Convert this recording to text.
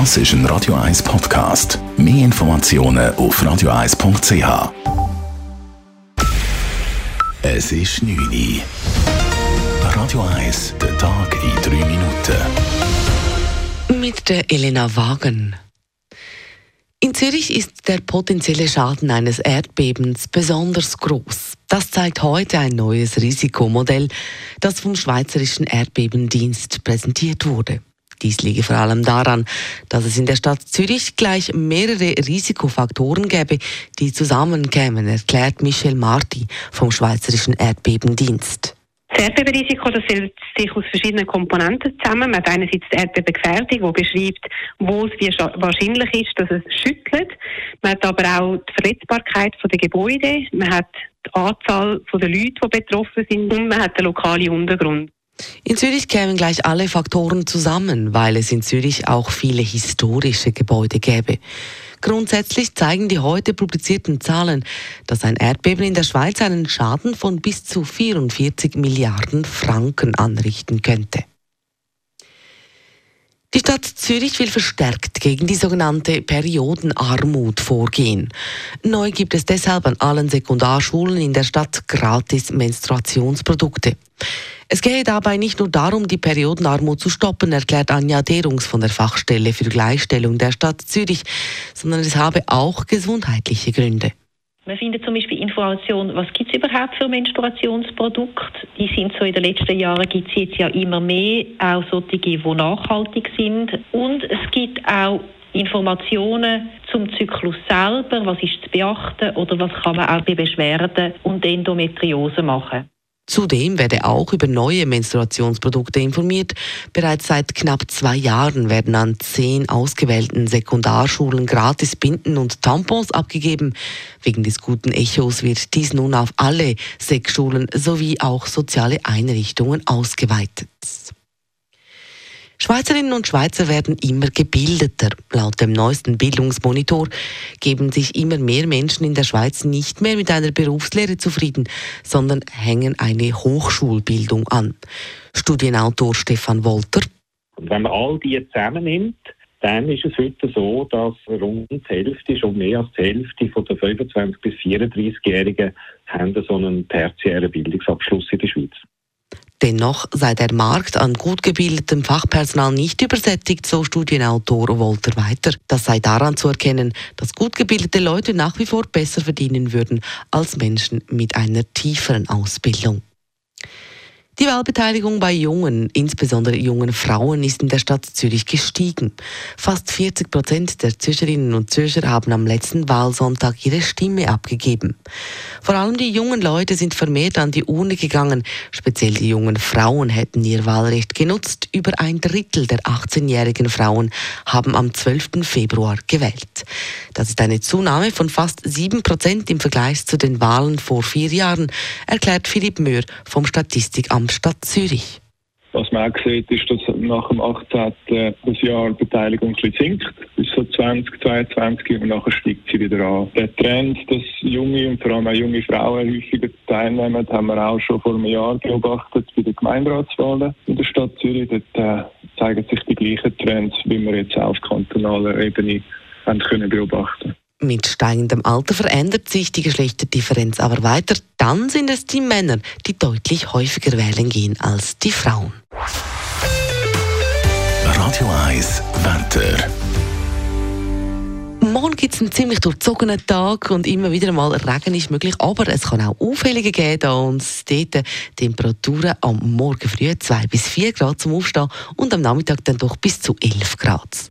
Das ist ein Radio 1 Podcast. Mehr Informationen auf radio1.ch. Es ist 9 Uhr. Radio 1, der Tag in 3 Minuten. Mit der Elena Wagen. In Zürich ist der potenzielle Schaden eines Erdbebens besonders groß. Das zeigt heute ein neues Risikomodell, das vom Schweizerischen Erdbebendienst präsentiert wurde. Dies liege vor allem daran, dass es in der Stadt Zürich gleich mehrere Risikofaktoren gäbe, die zusammenkämen, erklärt Michel Marti vom Schweizerischen Erdbebendienst. Das Erdbebenrisiko das setzt sich aus verschiedenen Komponenten zusammen. Man hat einerseits die Erdbebengefährdung, die beschreibt, wo es wie wahrscheinlich ist, dass es schüttelt. Man hat aber auch die Verletzbarkeit der Gebäude. Man hat die Anzahl der Leute, die betroffen sind und man hat den lokalen Untergrund. In Zürich kämen gleich alle Faktoren zusammen, weil es in Zürich auch viele historische Gebäude gäbe. Grundsätzlich zeigen die heute publizierten Zahlen, dass ein Erdbeben in der Schweiz einen Schaden von bis zu 44 Milliarden Franken anrichten könnte. Die Stadt Zürich will verstärkt gegen die sogenannte Periodenarmut vorgehen. Neu gibt es deshalb an allen Sekundarschulen in der Stadt gratis Menstruationsprodukte. Es gehe dabei nicht nur darum, die Periodenarmut zu stoppen, erklärt Anja Derungs von der Fachstelle für Gleichstellung der Stadt Zürich, sondern es habe auch gesundheitliche Gründe. Man findet zum Beispiel Informationen, was gibt es überhaupt für Menstruationsprodukte. Die sind so in den letzten Jahren, gibt es jetzt ja immer mehr, auch solche, die nachhaltig sind. Und es gibt auch Informationen zum Zyklus selber, was ist zu beachten oder was kann man auch bei Beschwerden und Endometriose machen. Zudem werde auch über neue Menstruationsprodukte informiert. Bereits seit knapp zwei Jahren werden an zehn ausgewählten Sekundarschulen gratis Binden und Tampons abgegeben. Wegen des guten Echos wird dies nun auf alle sechs Schulen sowie auch soziale Einrichtungen ausgeweitet. Schweizerinnen und Schweizer werden immer gebildeter. Laut dem neuesten Bildungsmonitor geben sich immer mehr Menschen in der Schweiz nicht mehr mit einer Berufslehre zufrieden, sondern hängen eine Hochschulbildung an. Studienautor Stefan Wolter. wenn man all die zusammennimmt, dann ist es heute so, dass rund die Hälfte, schon mehr als die Hälfte von der 25- bis 34-Jährigen haben so einen tertiären Bildungsabschluss in der Schweiz. Dennoch sei der Markt an gut gebildetem Fachpersonal nicht übersättigt, so Studienautor Walter weiter. Das sei daran zu erkennen, dass gut gebildete Leute nach wie vor besser verdienen würden als Menschen mit einer tieferen Ausbildung. Die Wahlbeteiligung bei jungen, insbesondere jungen Frauen, ist in der Stadt Zürich gestiegen. Fast 40 Prozent der Zürcherinnen und Zürcher haben am letzten Wahlsonntag ihre Stimme abgegeben. Vor allem die jungen Leute sind vermehrt an die Urne gegangen. Speziell die jungen Frauen hätten ihr Wahlrecht genutzt. Über ein Drittel der 18-jährigen Frauen haben am 12. Februar gewählt. Das ist eine Zunahme von fast 7 Prozent im Vergleich zu den Wahlen vor vier Jahren, erklärt Philipp Möhr vom Statistikamt Stadt Zürich. Was man auch sieht, ist, dass nach dem 18. das Jahr die Beteiligung sinkt, bis so 2022 und nachher steigt sie wieder an. Der Trend, dass junge und vor allem auch junge Frauen häufiger teilnehmen, haben wir auch schon vor einem Jahr beobachtet bei den Gemeinderatswahlen in der Stadt Zürich. Dort äh, zeigen sich die gleichen Trends, wie wir jetzt auf kantonaler Ebene haben können beobachten mit steigendem Alter verändert sich die Geschlechterdifferenz aber weiter. Dann sind es die Männer, die deutlich häufiger wählen gehen als die Frauen. Radio 1 Wetter. Morgen gibt es einen ziemlich durchzogenen Tag und immer wieder mal Regen ist möglich, aber es kann auch Aufhellungen geben, da uns dort Temperaturen am Morgen früh 2 bis 4 Grad zum Aufstehen und am Nachmittag dann doch bis zu 11 Grad.